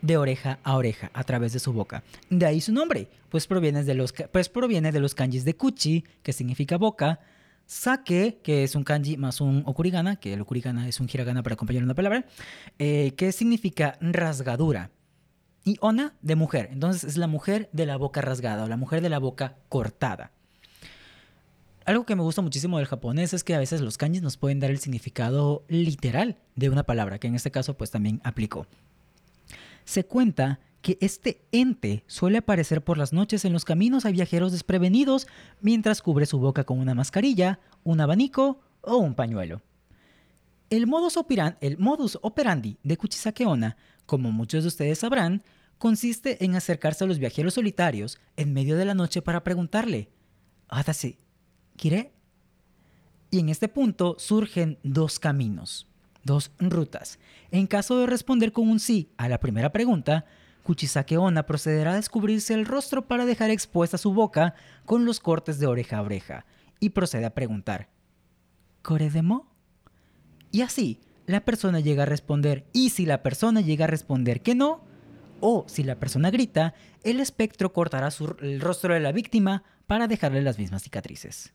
de oreja a oreja a través de su boca. De ahí su nombre, pues proviene de los, pues proviene de los kanjis de Kuchi, que significa boca, Sake, que es un kanji más un okurigana, que el okurigana es un hiragana para acompañar una palabra, eh, que significa rasgadura. Y ona, de mujer. Entonces es la mujer de la boca rasgada o la mujer de la boca cortada. Algo que me gusta muchísimo del japonés es que a veces los kanjis nos pueden dar el significado literal de una palabra, que en este caso pues también aplicó. Se cuenta que este ente suele aparecer por las noches en los caminos a viajeros desprevenidos mientras cubre su boca con una mascarilla, un abanico o un pañuelo. El modus, operandi de Kuchisake Onna, como muchos de ustedes sabrán, consiste en acercarse a los viajeros solitarios en medio de la noche para preguntarle, ¿Adase, ¿Kire? Y en este punto surgen dos caminos, dos rutas. En caso de responder con un sí a la primera pregunta, Kuchisake Onna procederá a descubrirse el rostro para dejar expuesta su boca con los cortes de oreja a oreja y procede a preguntar ¿Core demo? Y así, la persona llega a responder y si la persona llega a responder que no, o si la persona grita, el espectro cortará el rostro de la víctima para dejarle las mismas cicatrices.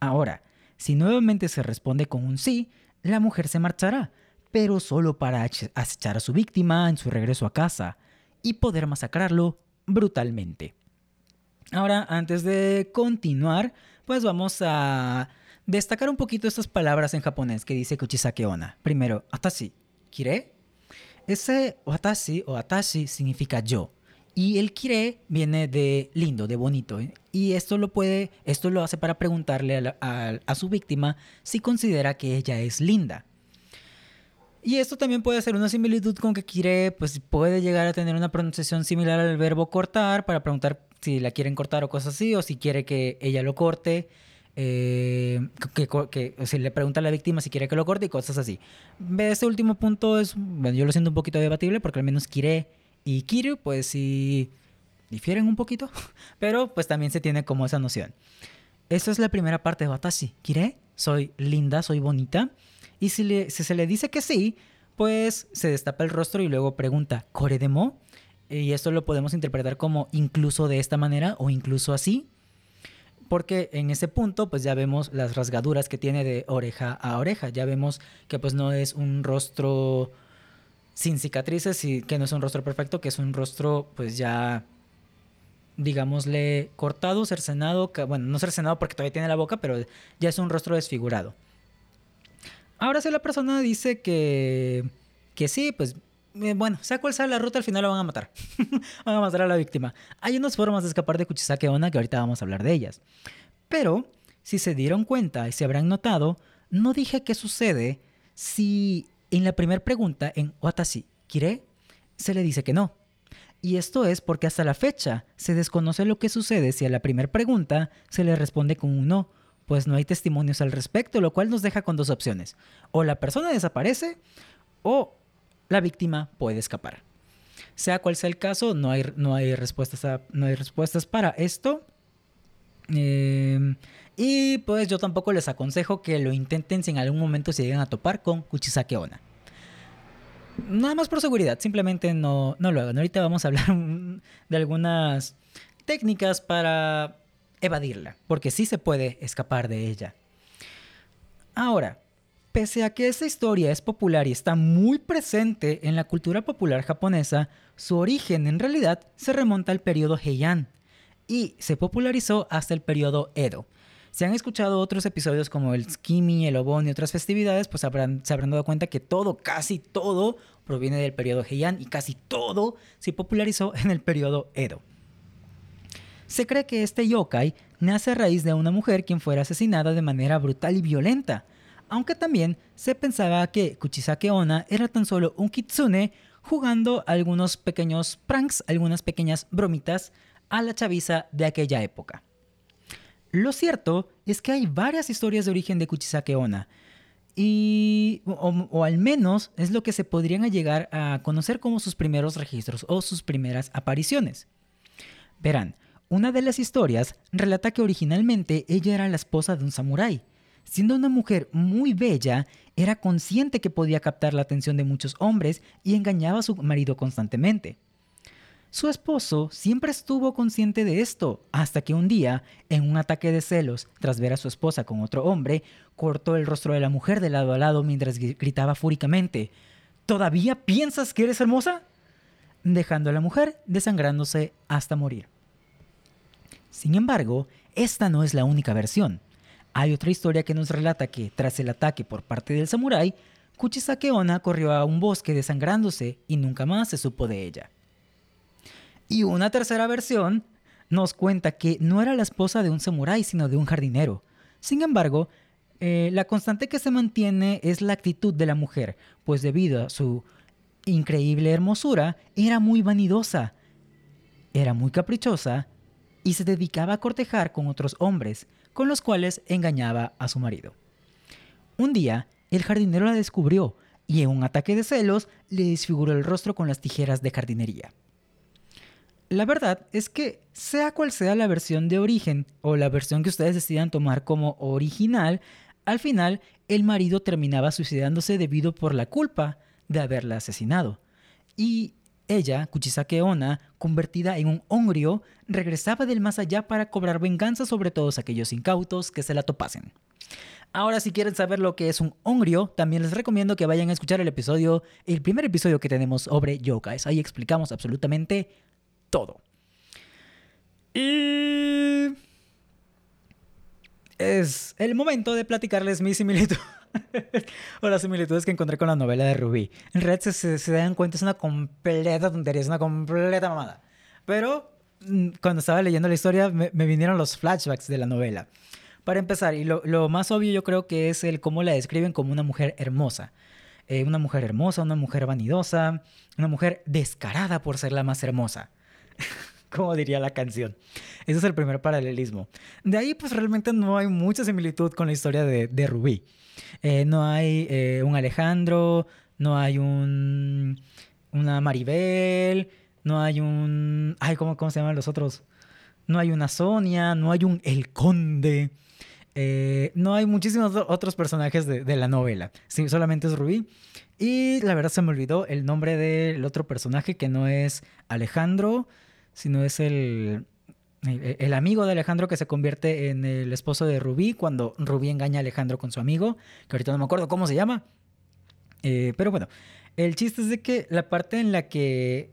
Ahora, si nuevamente se responde con un sí, la mujer se marchará, pero solo para acechar a su víctima en su regreso a casa y poder masacrarlo brutalmente. Ahora, antes de continuar, pues vamos a destacar un poquito estas palabras en japonés que dice Kuchisake Onna. Primero, atashi, kire. Ese atashi o atashi significa yo. Y el kire viene de lindo, de bonito. ¿eh? Y esto lo puede, esto lo hace para preguntarle a su víctima si considera que ella es linda. Y esto también puede ser una similitud con que quiere, pues puede llegar a tener una pronunciación similar al verbo cortar para preguntar si la quieren cortar o cosas así, o si quiere que ella lo corte. Eh, que, si le pregunta a la víctima si quiere que lo corte y cosas así. Este último punto es, bueno, yo lo siento un poquito debatible porque al menos Kire y Kiryu, pues sí difieren un poquito, pero pues también se tiene como esa noción. Esa es la primera parte de Watashi. Kire, soy linda, soy bonita. Y si, se le dice que sí, pues se destapa el rostro y luego pregunta, ¿Core demo? Y esto lo podemos interpretar como incluso de esta manera o incluso así. Porque en ese punto pues ya vemos las rasgaduras que tiene de oreja a oreja. Ya vemos que pues no es un rostro sin cicatrices y que no es un rostro perfecto, que es un rostro pues ya digámosle cortado, cercenado, bueno, no cercenado porque todavía tiene la boca, pero ya es un rostro desfigurado. Ahora si la persona dice que, que sí, pues eh, bueno, sea cual sea la ruta, al final lo van a matar. van a matar a la víctima. Hay unas formas de escapar de Kuchisake Onna que ahorita vamos a hablar de ellas. Pero, si se dieron cuenta y se habrán notado, no dije qué sucede si en la primera pregunta, en Watashi, ¿Kire? se le dice que no. Y esto es porque hasta la fecha se desconoce lo que sucede si a la primera pregunta se le responde con un no pues no hay testimonios al respecto, lo cual nos deja con dos opciones. O la persona desaparece o la víctima puede escapar. Sea cual sea el caso, no hay, no hay, respuestas, no hay respuestas para esto. Eh, y pues yo tampoco les aconsejo que lo intenten si en algún momento se llegan a topar con Kuchisake Ona. Nada más por seguridad, simplemente no, no lo hagan. Ahorita vamos a hablar de algunas técnicas para evadirla, porque sí se puede escapar de ella. Ahora, pese a que esta historia es popular y está muy presente en la cultura popular japonesa, su origen en realidad se remonta al periodo Heian y se popularizó hasta el periodo Edo. Si han escuchado otros episodios como el Skimi, el Obon y otras festividades, pues se habrán dado cuenta que todo, casi todo, proviene del periodo Heian y casi todo se popularizó en el periodo Edo. Se cree que este yokai nace a raíz de una mujer quien fuera asesinada de manera brutal y violenta, aunque también se pensaba que Kuchisake Ona era tan solo un kitsune jugando algunos pequeños pranks, algunas pequeñas bromitas a la chaviza de aquella época. Lo cierto es que hay varias historias de origen de Kuchisake y, o, al menos es lo que se podrían llegar a conocer como sus primeros registros o sus primeras apariciones. Verán, una de las historias relata que originalmente ella era la esposa de un samurái. Siendo una mujer muy bella, era consciente que podía captar la atención de muchos hombres y engañaba a su marido constantemente. Su esposo siempre estuvo consciente de esto, hasta que un día, en un ataque de celos, tras ver a su esposa con otro hombre, cortó el rostro de la mujer de lado a lado mientras gritaba fúricamente, ¿Todavía piensas que eres hermosa? dejando a la mujer desangrándose hasta morir. Sin embargo, esta no es la única versión. Hay otra historia que nos relata que, tras el ataque por parte del samurái, Kuchisake Onna corrió a un bosque desangrándose y nunca más se supo de ella. Y una tercera versión nos cuenta que no era la esposa de un samurái, sino de un jardinero. Sin embargo, eh, la constante que se mantiene es la actitud de la mujer, pues debido a su increíble hermosura, era muy vanidosa, era muy caprichosa y se dedicaba a cortejar con otros hombres, con los cuales engañaba a su marido. Un día, el jardinero la descubrió y en un ataque de celos le desfiguró el rostro con las tijeras de jardinería. La verdad es que sea cual sea la versión de origen o la versión que ustedes decidan tomar como original, al final el marido terminaba suicidándose debido por la culpa de haberla asesinado. Y ella, Kuchisake Ona, convertida en un hongrio, regresaba del más allá para cobrar venganza sobre todos aquellos incautos que se la topasen. Ahora, si quieren saber lo que es un hongrio, también les recomiendo que vayan a escuchar el episodio, el primer episodio que tenemos sobre yokais. Ahí explicamos absolutamente todo. Y es el momento de platicarles mi similitud. o las similitudes que encontré con la novela de Rubí. En realidad, se, se, dan cuenta, es una completa tontería, es una completa mamada. Pero mm, cuando estaba leyendo la historia, me, vinieron los flashbacks de la novela. Para empezar, y lo, lo, más obvio yo creo que es el cómo la describen como una mujer hermosa. Eh, una mujer hermosa, una mujer vanidosa, una mujer descarada por ser la más hermosa. como diría la canción. Ese es el primer paralelismo. De ahí, pues realmente no hay mucha similitud con la historia de, Rubí. Eh, no hay eh, un Alejandro, no hay un. una Maribel, no hay un. Ay, ¿cómo, cómo se llaman los otros? No hay una Sonia, no hay un El Conde. Eh, no hay muchísimos otros personajes de, de la novela. Sí, solamente es Rubí. Y la verdad se me olvidó el nombre del otro personaje que no es Alejandro, sino es el, el, amigo de Alejandro que se convierte en el esposo de Rubí cuando Rubí engaña a Alejandro con su amigo, que ahorita no me acuerdo cómo se llama. Eh, pero bueno, el chiste es de que la parte en la que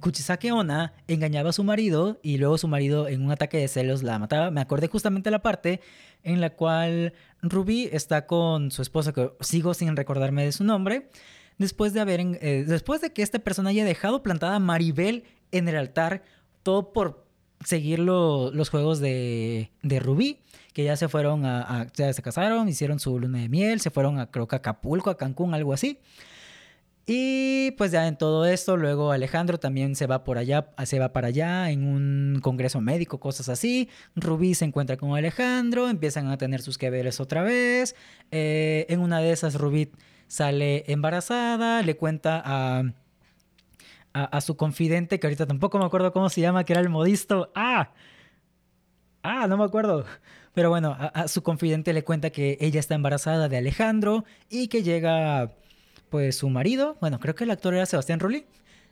Kuchisake Ona engañaba a su marido y luego su marido en un ataque de celos la mataba, me acordé justamente la parte en la cual Rubí está con su esposa, que sigo sin recordarme de su nombre, después de haber, eh, después de que esta persona haya dejado plantada a Maribel en el altar, todo por seguir los juegos de, de, Rubí, que ya se fueron a, ya se casaron, hicieron su luna de miel, se fueron a creo que a Acapulco, a Cancún, algo así. Y pues ya en todo esto, luego Alejandro también se va por allá, se va para allá en un congreso médico, cosas así. Rubí se encuentra con Alejandro, empiezan a tener sus que veres otra vez. Eh, en una de esas, Rubí sale embarazada, le cuenta a, a, su confidente, que ahorita tampoco me acuerdo cómo se llama, que era el modisto. ¡Ah! ¡Ah! No me acuerdo. Pero bueno, a su confidente le cuenta que ella está embarazada de Alejandro y que llega pues su marido, bueno, creo que el actor era Sebastián Rulli.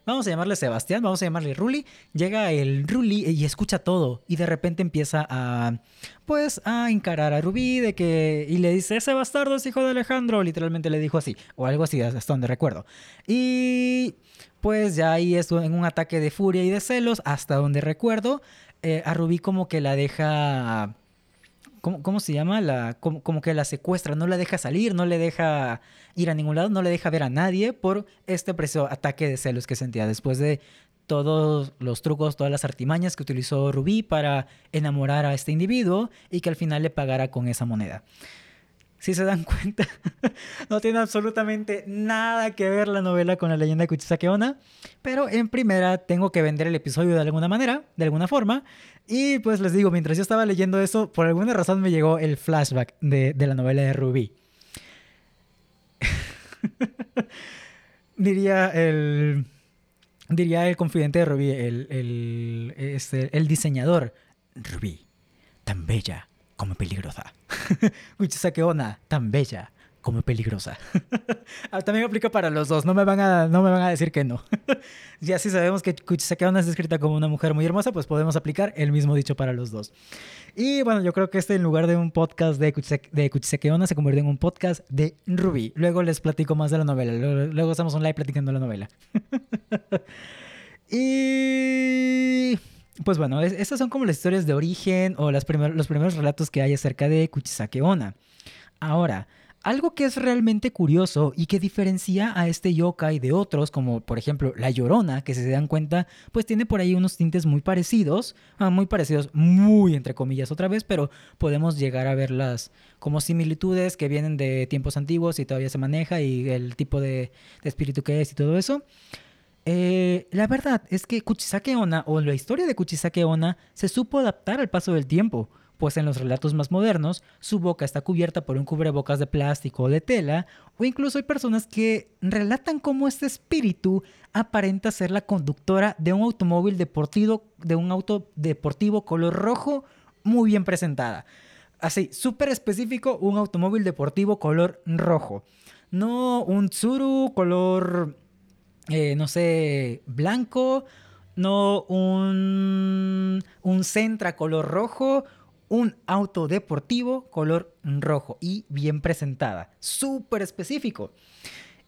Vamos a llamarle Sebastián, vamos a llamarle Rulli. Llega el Rulli y escucha todo y de repente empieza a pues a encarar a Rubí de que y le dice, "Ese bastardo es hijo de Alejandro", literalmente le dijo así o algo así hasta donde recuerdo. Y pues ya ahí es en un ataque de furia y de celos hasta donde recuerdo, eh, a Rubí como que la deja ¿Cómo, se llama? La, como, que la secuestra, no la deja salir, no le deja ir a ningún lado, no le deja ver a nadie por este precio ataque de celos que sentía después de todos los trucos, todas las artimañas que utilizó Rubí para enamorar a este individuo y que al final le pagara con esa moneda si se dan cuenta, no tiene absolutamente nada que ver la novela con la leyenda de Kuchisake Onna, pero en primera tengo que vender el episodio de alguna manera, de alguna forma, y pues les digo, mientras yo estaba leyendo eso, por alguna razón me llegó el flashback de, la novela de Ruby. diría el diría el confidente de Ruby, el, el, este, el diseñador. Ruby, tan bella, como peligrosa. Kuchisake Ona, tan bella como peligrosa. Ah, también aplica para los dos, no me van a, no me van a decir que no. ya si sabemos que Kuchisake Ona es descrita como una mujer muy hermosa, pues podemos aplicar el mismo dicho para los dos. Y bueno, yo creo que este en lugar de un podcast de Kuchisake, se convierte en un podcast de Ruby. Luego les platico más de la novela, luego, luego hacemos un live platicando la novela. y pues bueno, estas son como las historias de origen o las los primeros relatos que hay acerca de Kuchisake Onna. Ahora, algo que es realmente curioso y que diferencia a este yokai de otros, como por ejemplo La Llorona, que si se dan cuenta, pues tiene por ahí unos tintes muy parecidos, ah, muy parecidos, muy entre comillas otra vez, pero podemos llegar a verlas como similitudes que vienen de tiempos antiguos y todavía se maneja y el tipo de espíritu que es y todo eso. Eh, la verdad es que Kuchisake Onna o la historia de Kuchisake Onna se supo adaptar al paso del tiempo, pues en los relatos más modernos su boca está cubierta por un cubrebocas de plástico o de tela, o incluso hay personas que relatan cómo este espíritu aparenta ser la conductora de un automóvil deportivo, de un auto deportivo color rojo muy bien presentada. Así, súper específico, un automóvil deportivo color rojo. No un Tsuru color eh, no sé, blanco, no un, un Centra color rojo, un auto deportivo color rojo y bien presentada, súper específico.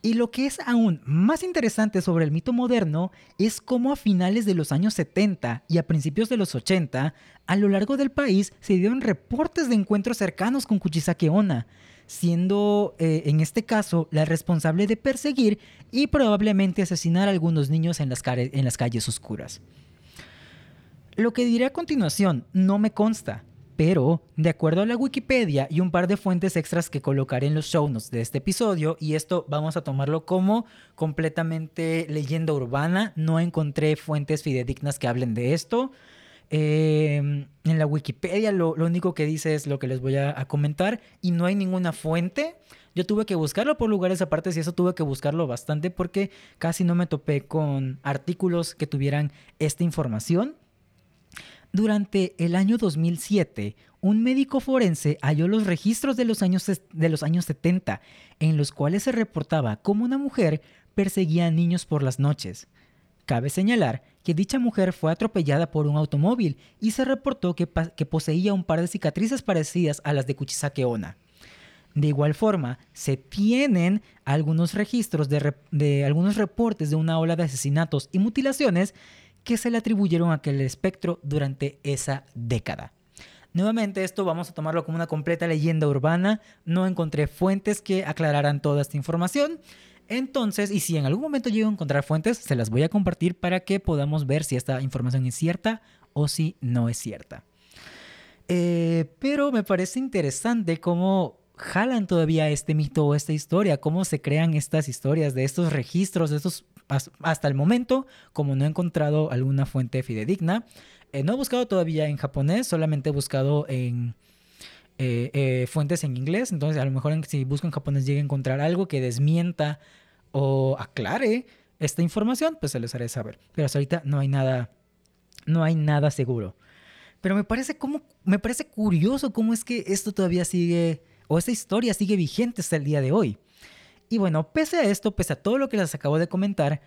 Y lo que es aún más interesante sobre el mito moderno es cómo a finales de los años 70 y a principios de los 80, a lo largo del país se dieron reportes de encuentros cercanos con Kuchisake Onna, siendo eh, en este caso la responsable de perseguir y probablemente asesinar a algunos niños en las, en las calles oscuras. Lo que diré a continuación no me consta, pero de acuerdo a la Wikipedia y un par de fuentes extras que colocaré en los show notes de este episodio, y esto vamos a tomarlo como completamente leyenda urbana, no encontré fuentes fidedignas que hablen de esto, Em, en la Wikipedia lo, único que dice es lo que les voy a, comentar y no hay ninguna fuente. Yo tuve que buscarlo por lugares aparte y eso tuve que buscarlo bastante porque casi no me topé con artículos que tuvieran esta información. Durante el año 2007, un médico forense halló los registros de los, años, de los años 70 en los cuales se reportaba cómo una mujer perseguía a niños por las noches. Cabe señalar que dicha mujer fue atropellada por un automóvil y se reportó que, poseía un par de cicatrices parecidas a las de Kuchisake Onna. De igual forma, se tienen algunos registros de, de, algunos reportes de una ola de asesinatos y mutilaciones que se le atribuyeron a aquel espectro durante esa década. Nuevamente esto vamos a tomarlo como una completa leyenda urbana, no encontré fuentes que aclararan toda esta información, entonces, y si en algún momento llego a encontrar fuentes, se las voy a compartir para que podamos ver si esta información es cierta o si no es cierta. Eh, pero me parece interesante cómo jalan todavía este mito o esta historia, cómo se crean estas historias de estos registros, de estos hasta el momento, como no he encontrado alguna fuente fidedigna, eh, no he buscado todavía en japonés, solamente he buscado en eh, fuentes en inglés, entonces a lo mejor si busco en japonés llegue a encontrar algo que desmienta o aclare esta información, pues se les haré saber. Pero hasta ahorita no hay nada, no hay nada seguro. Pero me parece como, me parece curioso cómo es que esto todavía sigue, o esta historia sigue vigente hasta el día de hoy. Y bueno, pese a esto, pese a todo lo que les acabo de comentar,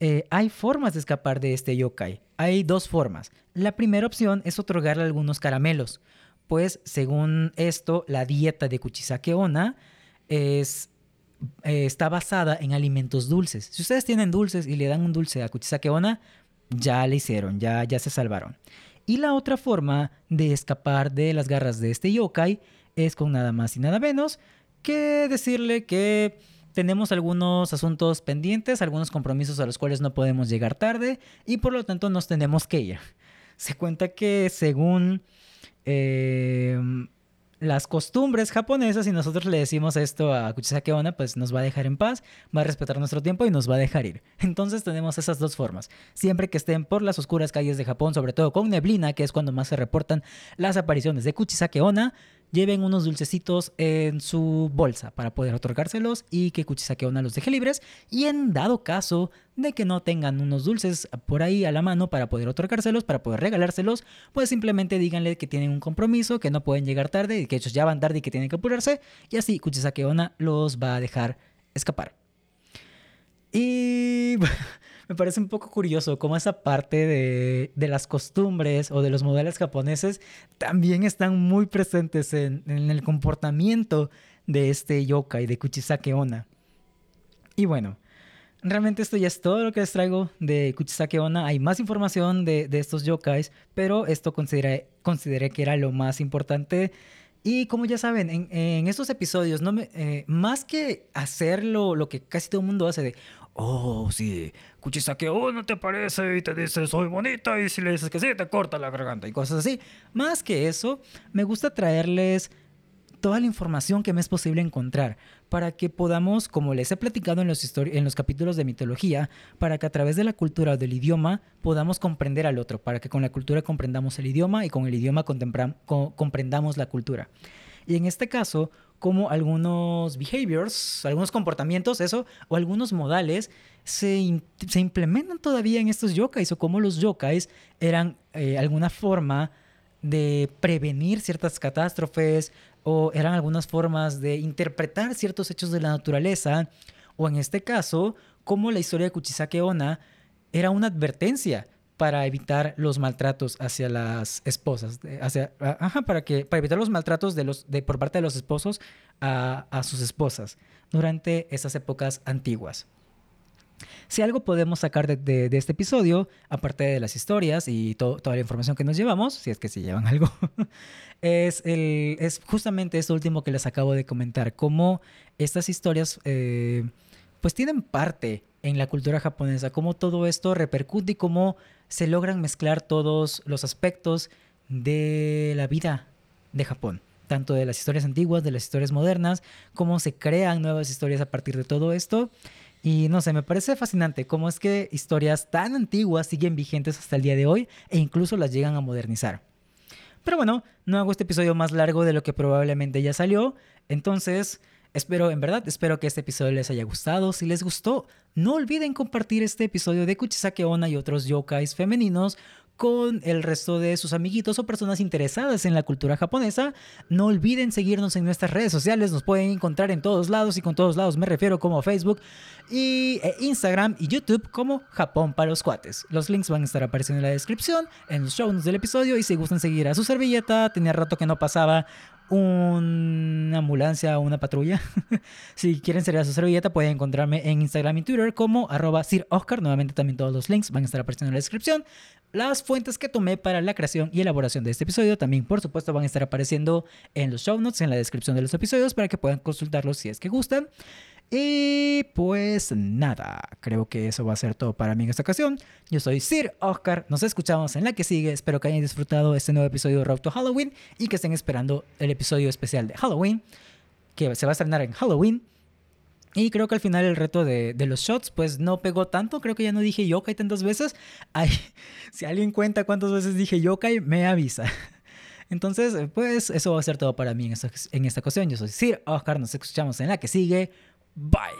eh, hay formas de escapar de este yokai. Hay dos formas. La primera opción es otorgarle algunos caramelos, pues según esto, la dieta de Kuchisake Onna es, eh, está basada en alimentos dulces. Si ustedes tienen dulces y le dan un dulce a Kuchisake Onna, ya le hicieron, ya, ya se salvaron. Y la otra forma de escapar de las garras de este yokai es con nada más y nada menos que decirle que tenemos algunos asuntos pendientes, algunos compromisos a los cuales no podemos llegar tarde y por lo tanto nos tenemos que ir. Se cuenta que según eh, las costumbres japonesas, y nosotros le decimos esto a Kuchisake Onna, pues nos va a dejar en paz, va a respetar nuestro tiempo y nos va a dejar ir. Entonces tenemos esas dos formas. Siempre que estén por las oscuras calles de Japón, sobre todo con neblina, que es cuando más se reportan las apariciones de Kuchisake Onna, lleven unos dulcecitos en su bolsa para poder otorgárselos y que Kuchisake Onna los deje libres. Y en dado caso de que no tengan unos dulces por ahí a la mano para poder otorgárselos, para poder regalárselos, pues simplemente díganle que tienen un compromiso, que no pueden llegar tarde y que ellos ya van tarde y que tienen que apurarse. Y así Kuchisake Onna los va a dejar escapar. Y me parece un poco curioso cómo esa parte de, las costumbres o de los modales japoneses también están muy presentes en, el comportamiento de este yokai, de Kuchisake Onna. Y bueno, realmente esto ya es todo lo que les traigo de Kuchisake Onna. Hay más información de, estos yokais, pero esto consideré, consideré que era lo más importante. Y como ya saben, en, estos episodios, no me, eh, más que hacerlo lo que casi todo el mundo hace de, oh, sí, Kuchisake, oh, no te parece y te dice soy bonita y si le dices que sí, te corta la garganta y cosas así. Más que eso, me gusta traerles toda la información que me es posible encontrar para que podamos, como les he platicado en los, en los capítulos de mitología, para que a través de la cultura o del idioma podamos comprender al otro, para que con la cultura comprendamos el idioma y con el idioma comprendamos la cultura. Y en este caso, como algunos behaviors, algunos comportamientos, eso, o algunos modales se, implementan todavía en estos yokais, o como los yokais eran eh, alguna forma de prevenir ciertas catástrofes, o eran algunas formas de interpretar ciertos hechos de la naturaleza, o en este caso, como la historia de Kuchisake Onna era una advertencia para evitar los maltratos hacia las esposas, hacia, ajá, para, que, para evitar los maltratos de los, de, por parte de los esposos a, a sus esposas durante esas épocas antiguas. Si algo podemos sacar de, este episodio, aparte de las historias y toda la información que nos llevamos, si es que se llevan algo, es justamente esto último que les acabo de comentar, cómo estas historias eh, pues tienen parte en la cultura japonesa, cómo todo esto repercute y cómo se logran mezclar todos los aspectos de la vida de Japón, tanto de las historias antiguas, de las historias modernas, cómo se crean nuevas historias a partir de todo esto. Y no sé, me parece fascinante cómo es que historias tan antiguas siguen vigentes hasta el día de hoy e incluso las llegan a modernizar. Pero bueno, no hago este episodio más largo de lo que probablemente ya salió, entonces Espero, en verdad, espero que este episodio les haya gustado. Si les gustó, no olviden compartir este episodio de Kuchisake Onna y otros yokais femeninos con el resto de sus amiguitos o personas interesadas en la cultura japonesa. No olviden seguirnos en nuestras redes sociales, nos pueden encontrar en todos lados y con todos lados me refiero como Facebook y eh, Instagram y YouTube como Japón para los cuates. Los links van a estar apareciendo en la descripción, en los show notes del episodio y si gustan seguir a su servilleta, tenía rato que no pasaba una ambulancia o una patrulla. si quieren ser a su servilleta, pueden encontrarme en Instagram y Twitter como arroba Sir Oscar. Nuevamente también todos los links van a estar apareciendo en la descripción. Las fuentes que tomé para la creación y elaboración de este episodio también, por supuesto, van a estar apareciendo en los show notes, en la descripción de los episodios, para que puedan consultarlos si es que gustan. Y pues nada, creo que eso va a ser todo para mí en esta ocasión. Yo soy Sir Oscar, nos escuchamos en la que sigue. Espero que hayan disfrutado este nuevo episodio de Road to Halloween y que estén esperando el episodio especial de Halloween. que se va a estrenar en Halloween. Y creo que al final el reto de, los shots, pues no pegó tanto. Creo que ya no dije yokai tantas veces. Ay, si alguien cuenta cuántas veces dije yokai, me avisa. Entonces, pues eso va a ser todo para mí en esta, en esta ocasión. Yo soy Sir Oscar, nos escuchamos en la que sigue. Bye.